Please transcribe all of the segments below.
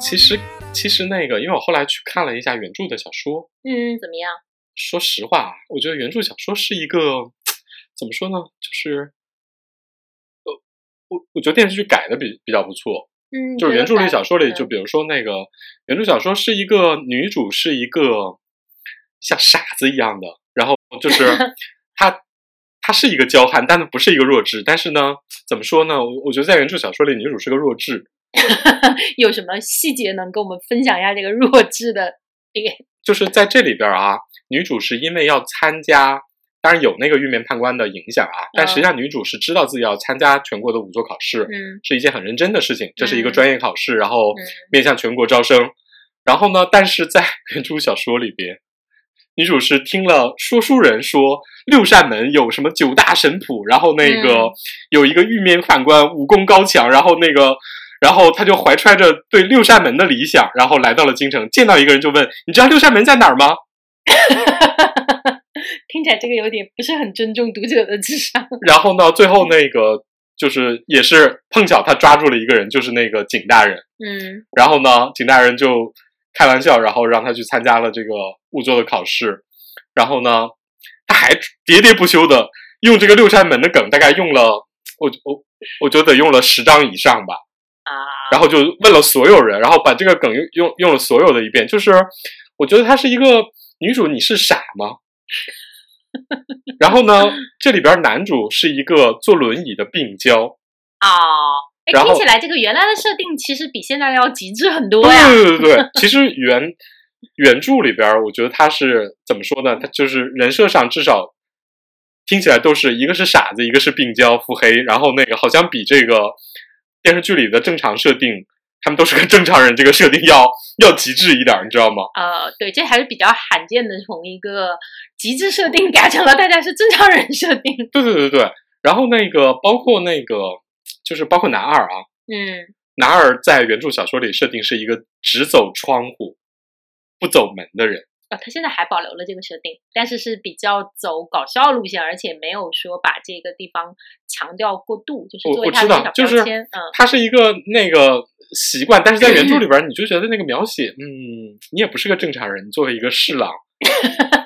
其实，其实那个，因为我后来去看了一下原著的小说，嗯，怎么样？说实话，我觉得原著小说是一个怎么说呢？就是，呃，我我觉得电视剧改的比比较不错。嗯，就是原著里小说里，嗯就比如说那个原著小说是一个女主是一个像傻子一样的，然后就是 她她是一个娇憨，但是不是一个弱智。但是呢，怎么说呢？我我觉得在原著小说里，女主是个弱智，有什么细节能跟我们分享一下这个弱智的点？就是在这里边啊，女主是因为要参加，当然有那个玉面判官的影响啊，但实际上女主是知道自己要参加全国的仵作考试，嗯是一件很认真的事情，这是一个嗯专业考试，然后嗯面向全国招生。然后呢，但是在 原著小说里边，女主是听了说书人说六扇门有什么九大神谱，然后那个、嗯有一个玉面判官武功高强，然后那个。然后他就怀揣着对六扇门的理想，然后来到了京城，见到一个人就问：“你知道六扇门在哪儿吗 听起来这个有点不是很尊重读者的智商。？”然后呢，最后那个就是也是碰巧他抓住了一个人，就是那个景大人。嗯然后呢，景大人就开玩笑，然后让他去参加了这个仵作的考试。然后呢，他还喋喋不休的用这个六扇门的梗，大概用了我我我觉得得用了十张以上吧。啊，然后就问了所有人，然后把这个梗用用用了所有的一遍。就是我觉得她是一个女主，你是傻吗？然后呢，这里边男主是一个坐轮椅的病娇，哦，哎，然后听起来这个原来的设定其实比现在的要极致很多呀。对对对对，其实 原原著里边儿，我觉得他是怎么说呢？他就是人设上至少听起来都是一个是傻子，一个是病娇腹黑，然后那个好像比这个电视剧里的正常设定，他们都是个正常人，这个设定要要极致一点儿，你知道吗？呃，对，这还是比较罕见的，从一个极致设定改成了大家是正常人设定。对对对对，然后那个包括那个就是包括男二啊，嗯男二在原著小说里设定是一个只走窗户不走门的人。啊，他现在还保留了这个设定，但是是比较走搞笑路线，而且没有说把这个地方强调过度，就是我作为我知道，他的小就是。嗯，他是一个那个习惯，但是在原著里边，你就觉得那个描写，嗯，你也不是个正常人，你作为一个侍郎，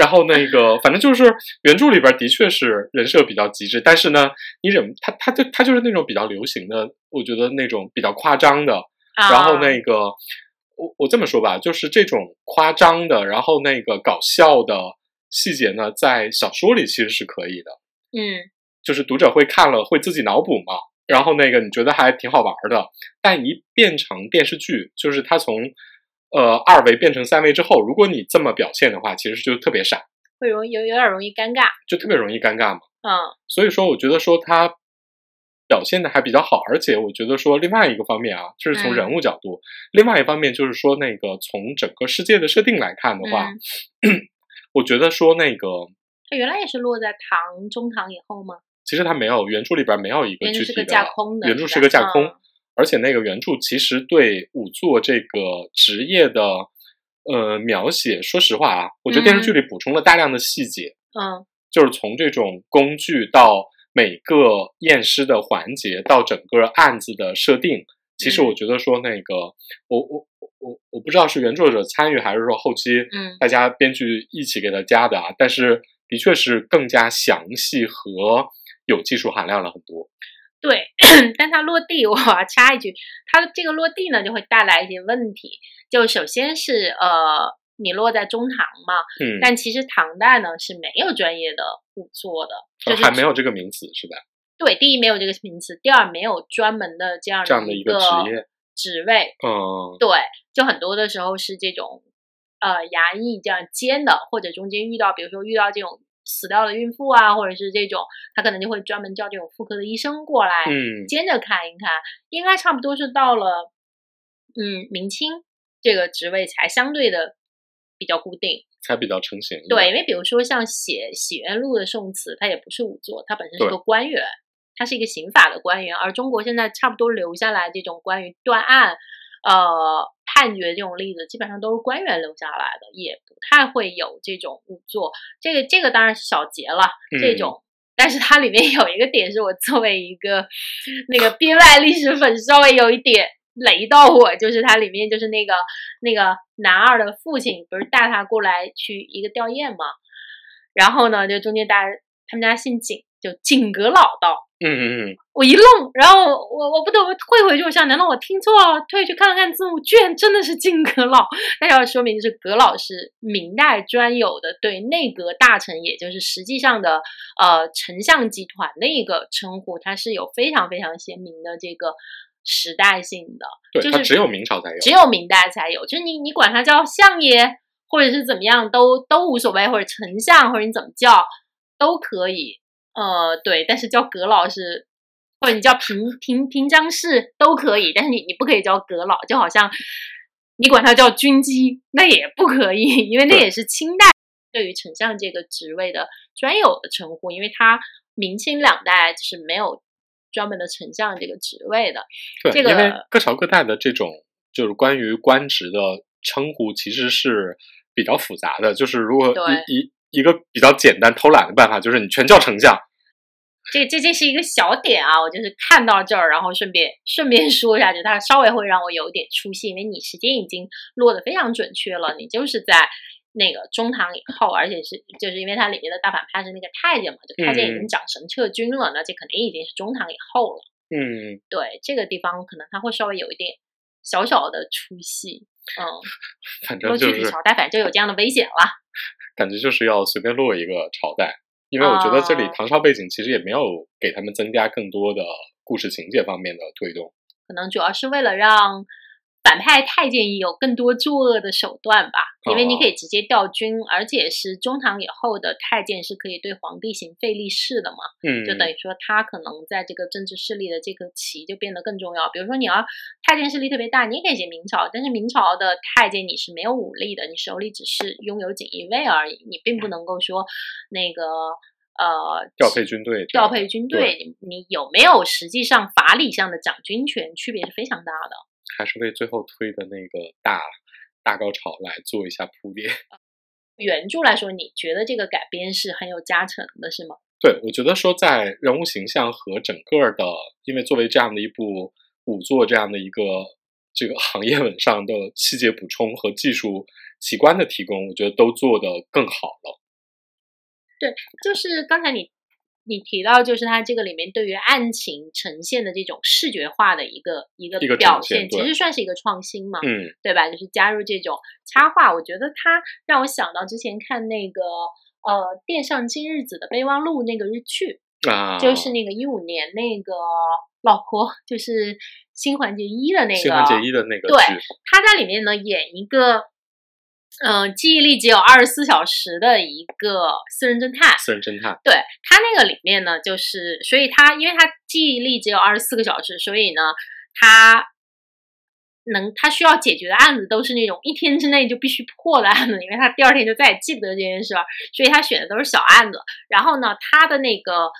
然后那个反正就是原著里边儿的确是人设比较极致，但是呢，你忍他他就他就是那种比较流行的，我觉得那种比较夸张的，啊、然后那个我我这么说吧，就是这种夸张的，然后那个搞笑的细节呢，在小说里其实是可以的。嗯就是读者会看了会自己脑补嘛，然后那个你觉得还挺好玩的，但一变成电视剧，就是它从呃二维变成三维之后，如果你这么表现的话，其实就特别傻，会容易有有点容易尴尬。就特别容易尴尬嘛。嗯所以说，我觉得说他表现的还比较好，而且我觉得说另外一个方面啊，就是从嗯人物角度；另外一方面就是说那个从整个世界的设定来看的话，嗯，我觉得说那个他原来也是落在唐中唐以后吗？其实他没有原著里边没有一个原著是个具体的架空的，原著是个架空，嗯而且那个原著其实对仵作这个职业的呃描写，说实话啊，我觉得电视剧里补充了大量的细节，嗯就是从这种工具到每个验尸的环节，到整个案子的设定。其实嗯我觉得说那个，我我我我不知道是原作者参与还是说后期嗯大家编剧一起给他加的啊，但是的确是更加详细和有技术含量了很多。对，但它落地，我要插一句，它这个落地呢，就会带来一些问题。就首先是呃，你落在中唐嘛，嗯，但其实唐代呢是没有专业的仵作的，就是还没有这个名词是吧？对，第一没有这个名词，第二没有专门的这样这样的一个职业，职位，嗯，对，就很多的时候是这种呃衙役这样兼的，或者中间遇到，比如说遇到这种死掉的孕妇啊，或者是这种，他可能就会专门叫这种妇科的医生过来，嗯兼着看一看，应该差不多是到了嗯明清这个职位才相对的比较固定。才比较成型。对，，因为比如说像写《洗冤录》的宋词，它也不是仵作，它本身是个官员，他是一个刑法的官员。而中国现在差不多留下来这种关于断案、呃判决这种例子，基本上都是官员留下来的，也不太会有这种仵作。这个这个当然是小节了，这嗯种。但是它里面有一个点是我作为一个那个编外历史粉稍微有一点雷到我，就是它里面就是那个那个男二的父亲不是带他过来去一个吊唁嘛，然后呢，就中间大家他们家姓景，就景阁老道。嗯嗯嗯，我一愣，然后我我不得不退回去，我想难道我听错了？退去看了看字幕，居然真的是景阁老。那要说明就是阁老是明代专有的对内阁大臣，也就是实际上的呃丞相集团的一个称呼，它是有非常非常鲜明的这个时代性的。对，就是它只有明朝才有。只有明代才有，就是你你管它叫相爷，或者是怎么样，都都无所谓，或者丞相，或者你怎么叫都可以。呃，对，但是叫阁老是，或者你叫平平平章事都可以，但是你你不可以叫阁老，就好像你管他叫军机，那也不可以，因为那也是清代对于丞相这个职位的专有的称呼，因为他明清两代是没有专门的丞相这个职位的。对，这个因为各朝各代的这种就是关于官职的称呼，其实是比较复杂的。就是如果对一一一个比较简单偷懒的办法，就是你全叫丞相。这这这是一个小点啊，我就是看到这儿，然后顺便顺便说一下，就它稍微会让我有一点出戏，因为你时间已经落得非常准确了，你就是在那个中堂以后，而且是就是因为它里面的大反派是那个太监嘛，就太监已经嗯掌绳撤军了，那这肯定已经是中堂以后了。嗯，对这个地方，可能它会稍微有一点小小的出戏，嗯，反说正就是朝代，反正就有这样的危险了。感觉就是要随便落一个朝代，因为我觉得这里哦唐朝背景其实也没有给他们增加更多的故事情节方面的推动。可能主要是为了让反派太监也有更多作恶的手段吧，因为你可以直接调军，而且是中唐以后的太监是可以对皇帝行废立事的嘛，嗯，就等于说他可能在这个政治势力的这个旗就变得更重要。比如说你要太监势力特别大，你也可以写明朝，但是明朝的太监你是没有武力的，你手里只是拥有锦衣卫而已，你并不能够说那个呃调配军队调，配军队，你你有没有实际上法理上的掌军权，区别是非常大的。还是为最后推的那个大大高潮来做一下铺垫。原著来说，你觉得这个改编是很有加成的，是吗？对，我觉得说在人物形象和整个的，因为作为这样的一部舞作这样的一个这个行业文上的细节补充和技术奇观的提供，我觉得都做得更好了。对就是刚才你你提到，就是它这个里面对于案情呈现的这种视觉化的一个一个表现，现其实算是一个创新嘛，嗯对吧？就是加入这种插画，我觉得它让我想到之前看那个呃电上今日子的备忘录那个日剧，啊，就是那个一五年那个老婆，就是新垣结衣的那个新垣结衣的那个对剧，他在里面呢演一个，嗯、记忆力只有二十四小时的一个私人侦探。私人侦探，对他那个里面呢，就是所以他因为他记忆力只有二十四个小时，所以呢，他能他需要解决的案子都是那种一天之内就必须破的案子，因为他第二天就再也记不得这件事儿，所以他选的都是小案子。然后呢，他的那个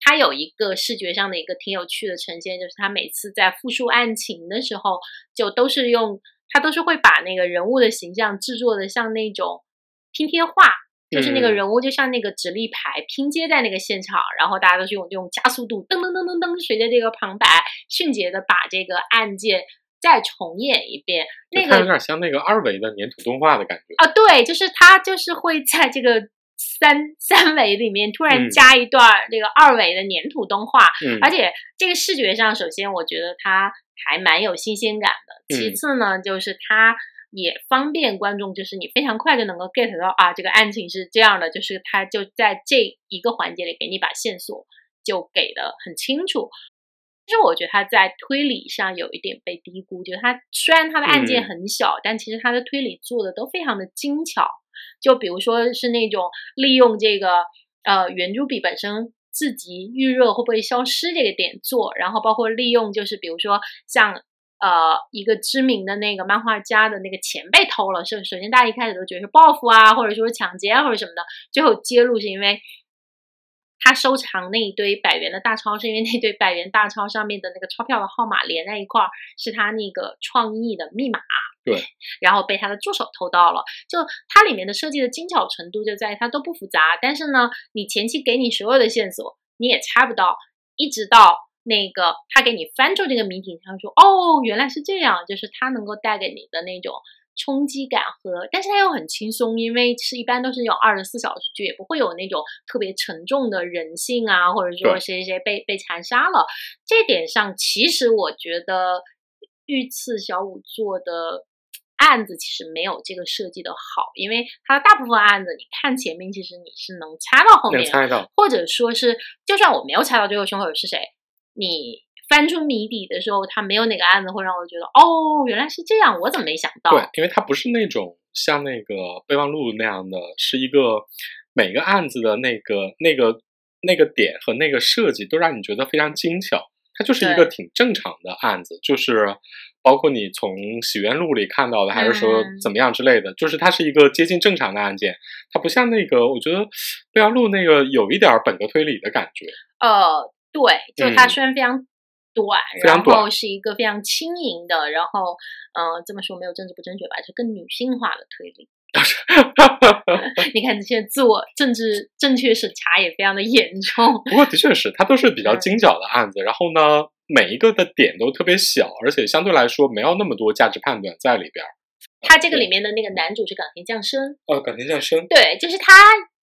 他有一个视觉上的一个挺有趣的呈现，就是他每次在复述案情的时候，就都是用他都是会把那个人物的形象制作的像那种拼贴画。就是那个嗯人物就像那个直立牌拼接在那个现场，然后大家都是用这种加速度，噔噔噔噔噔，随着这个旁白迅捷的把这个案件再重演一遍。那个有点像那个二维的粘土动画的感觉。啊，对，就是他就是会在这个三三维里面突然嗯加一段儿这个二维的粘土动画，嗯，而且这个视觉上，首先我觉得它还蛮有新鲜感的。其嗯次呢，就是它也方便观众，就是你非常快就能够 get 到啊，这个案情是这样的，就是它就在这一个环节里给你把线索就给的很清楚。其实我觉得他在推理上有一点被低估，就是他虽然他的案件嗯很小，但其实他的推理做的都非常的精巧。就比如说是那种利用这个呃圆珠笔本身自己预热会不会消失这个点做，然后包括利用就是比如说像呃一个知名的那个漫画家的那个钱被偷了，是首先大家一开始都觉得是报复啊，或者说是抢劫啊或者什么的，最后揭露是因为。他收藏那一堆百元的大钞，是因为那堆百元大钞上面的那个钞票的号码连在一块儿，是他那个创意的密码。对，然后被他的助手偷到了。就它里面的设计的精巧程度就在于它都不复杂，但是呢，你前期给你所有的线索，你也猜不到，一直到那个他给你翻出这个谜底，他说哦，原来是这样，就是他能够带给你的那种。冲击感和，但是它又很轻松，因为是一般都是有二十四小时剧，也不会有那种特别沉重的人性啊，或者说谁谁被被残杀了。这点上，其实我觉得御赐小五做的案子其实没有这个设计的好，因为它大部分案子，你看前面其实你是能猜到后面，猜到，或者说是就算我没有猜到最后凶手是谁，你。翻出谜底的时候，他没有哪个案子会让我觉得哦，原来是这样，我怎么没想到？对，因为它不是那种像那个备忘录那样的，是一个每个案子的那个那个那个点和那个设计都让你觉得非常精巧。它就是一个挺正常的案子，就是包括你从洗冤录里看到的，还是说怎么样之类的，就是它是一个接近正常的案件。它不像那个，我觉得备忘录那个有一点本格推理的感觉。呃，对，就它虽然非常。短，然后是一个非常轻盈的，然后，呃，这么说没有政治不正确吧？就更女性化的推理。你看这些自我政治正确审查也非常的严重。不过的确是，它都是比较精巧的案子，然后呢，每一个的点都特别小，而且相对来说没有那么多价值判断在里边。他这个里面的那个男主是冈田将生。哦，冈田将生。对，就是他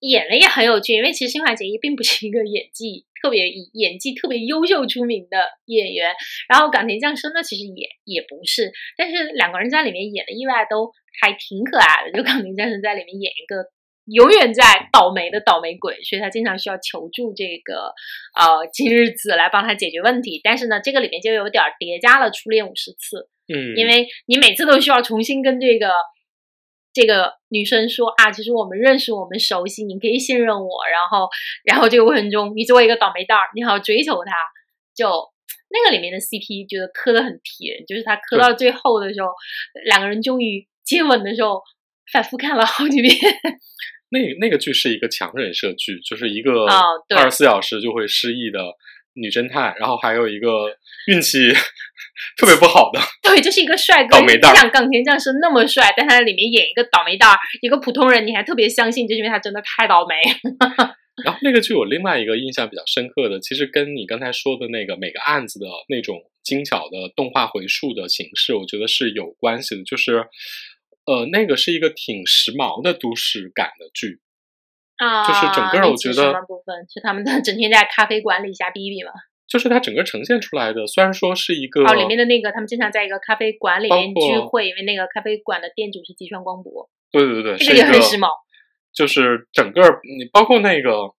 演的也很有趣，因为其实新垣结衣并不是一个演技特别以演技特别优秀出名的演员，然后冈田将生呢，其实也也不是，但是两个人在里面演的意外都还挺可爱的。就冈田将生在里面演一个永远在倒霉的倒霉鬼，所以他经常需要求助这个呃今日子来帮他解决问题。但是呢，这个里面就有点叠加了初恋五十次。嗯，因为你每次都需要重新跟这个这个女生说啊，其实我们认识，我们熟悉，你可以信任我。然后，然后这个过程中，你作为一个倒霉蛋儿，你还要追求他，就那个里面的 CP 觉得磕的很甜，就是他磕到最后的时候，两个人终于接吻的时候，反复看了好几遍。那那个剧是一个强人设剧，就是一个二十四小时就会失忆的。女侦探，然后还有一个运气 特别不好的，对，就是一个帅哥，倒霉蛋，像冈田将生那么帅，但他在里面演一个倒霉蛋，一个普通人，你还特别相信，就是因为他真的太倒霉。然后那个剧我另外一个印象比较深刻的，其实跟你刚才说的那个每个案子的那种精巧的动画回溯的形式，我觉得是有关系的，就是呃，那个是一个挺时髦的都市感的剧。啊，就是整个我觉得部分是他们的整天在咖啡馆里瞎逼逼嘛。就是它整个呈现出来的，虽然说是一个哦，里面的那个他们经常在一个咖啡馆里面聚会，因为那个咖啡馆的店主是吉川光博。对对对，这个也很时髦。就是整个你包括那个，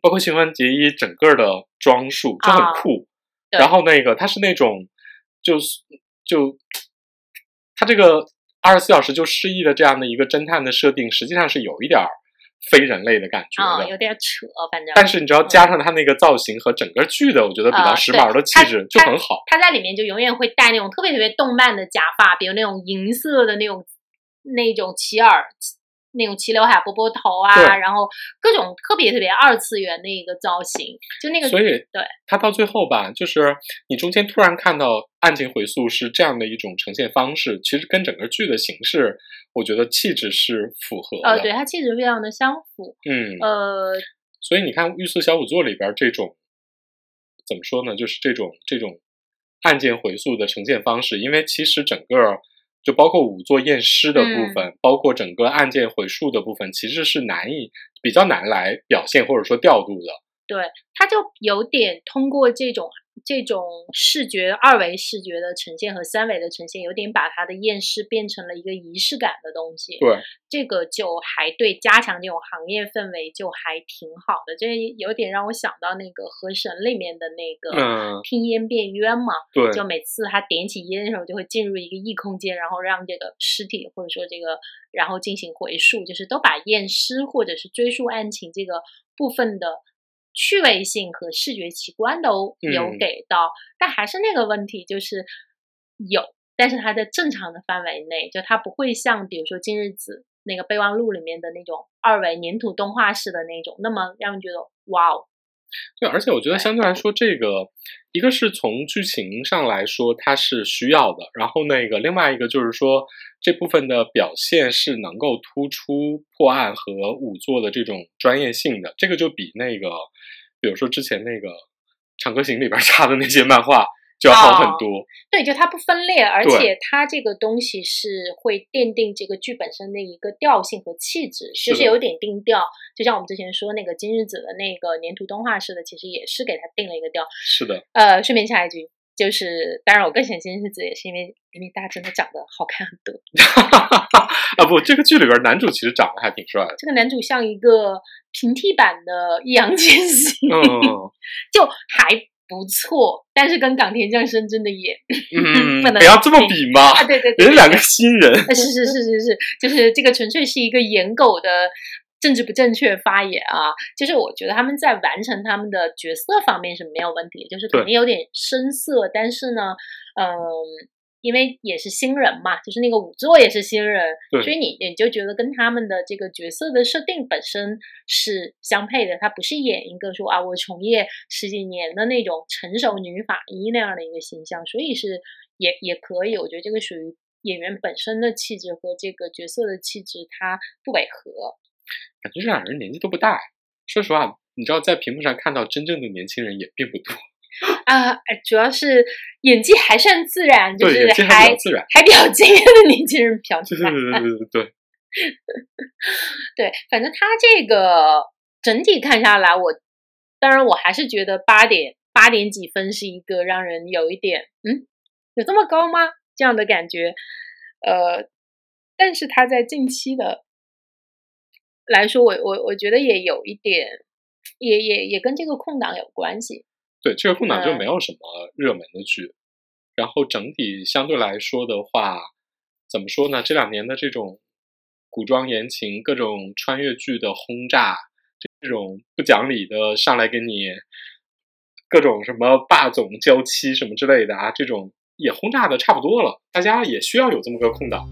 包括新垣结衣整个的装束就很酷。然后那个他是那种，就是就 他这个二十四小时就失忆的这样的一个侦探的设定，实际上是有一点儿。非人类的感觉的，有点扯，反正。但是你知道，加上他那个造型和整个剧的，我觉得比较时髦的气质就很好。他在里面就永远会戴那种特别特别动漫的假发，比如那种银色的那种那种齐耳。那种齐刘海、波波头啊，然后各种特别特别二次元的一个造型，就那个。所以，对他到最后吧，就是你中间突然看到案件回溯是这样的一种呈现方式，其实跟整个剧的形式，我觉得气质是符合的。呃，对，它气质非常的相符。嗯，呃，所以你看《御赐小五座》里边这种怎么说呢？就是这种这种案件回溯的呈现方式，因为其实整个。就包括仵作验尸的部分，包括整个案件回溯的部分，其实是难以比较难来表现或者说调度的。对，它就有点通过这种。这种视觉二维视觉的呈现和三维的呈现，有点把它的验尸变成了一个仪式感的东西。对，这个就还对加强这种行业氛围就还挺好的。这有点让我想到那个《河神》里面的那个听烟变冤嘛。对，就每次他点起烟的时候，就会进入一个异空间，然后让这个尸体或者说这个然后进行回溯，就是都把验尸或者是追溯案情这个部分的。趣味性和视觉奇观都有给到，但还是那个问题，就是有，但是它在正常的范围内，就它不会像比如说《今日子》那个备忘录里面的那种二维粘土动画式的那种，那么让人觉得哇哦。对，而且我觉得相对来说，这个一个是从剧情上来说它是需要的，然后那个另外一个就是说这部分的表现是能够突出破案和仵作的这种专业性的，这个就比那个比如说之前那个《长歌行》里边插的那些漫画就要好很多。对，就它不分裂，而且它这个东西是会奠定这个剧本身的一个调性和气质，是的就是有点定调。就像我们之前说那个今日子的那个粘土动画似的，其实也是给它定了一个调。是的，呃，顺便插一句，就是当然我更喜欢金世子，也是因为因为大家真的长得好看很多。啊不，这个剧里边男主其实长得还挺帅的。这个男主像一个平替版的易烊千玺，嗯 就还不错，但是跟港田将生真的也嗯，不要这么比嘛，啊，对对对，人家两个新人。呃是是是是是，就是这个纯粹是一个颜狗的政治不正确发言啊。就是我觉得他们在完成他们的角色方面是没有问题，就是肯定有点生涩，但是呢，嗯。因为也是新人嘛，就是那个仵作也是新人，所以你你就觉得跟他们的这个角色的设定本身是相配的，他不是演一个说啊我从业十几年的那种成熟女法医那样的一个形象，所以是也也可以，我觉得这个属于演员本身的气质和这个角色的气质它不违和。感觉这两人年纪都不大。说实话，你知道在屏幕上看到真正的年轻人也并不多，啊，哎主要是演技还算自然，就，是还比还较自然。还比较惊艳的年轻人比较对对对对对对，对，反正他这个整体看下来，我当然我还是觉得八点八点几分是一个让人有一点嗯，有这么高吗？这样的感觉。呃，但是他在近期的来说，我我我觉得也有一点，也也也跟这个空档有关系。对这个空档就嗯没有什么热门的剧，然后整体相对来说的话，怎么说呢？这两年的这种古装言情、各种穿越剧的轰炸，这种不讲理的上来给你各种什么霸总娇妻什么之类的啊，这种也轰炸的差不多了，大家也需要有这么个空档。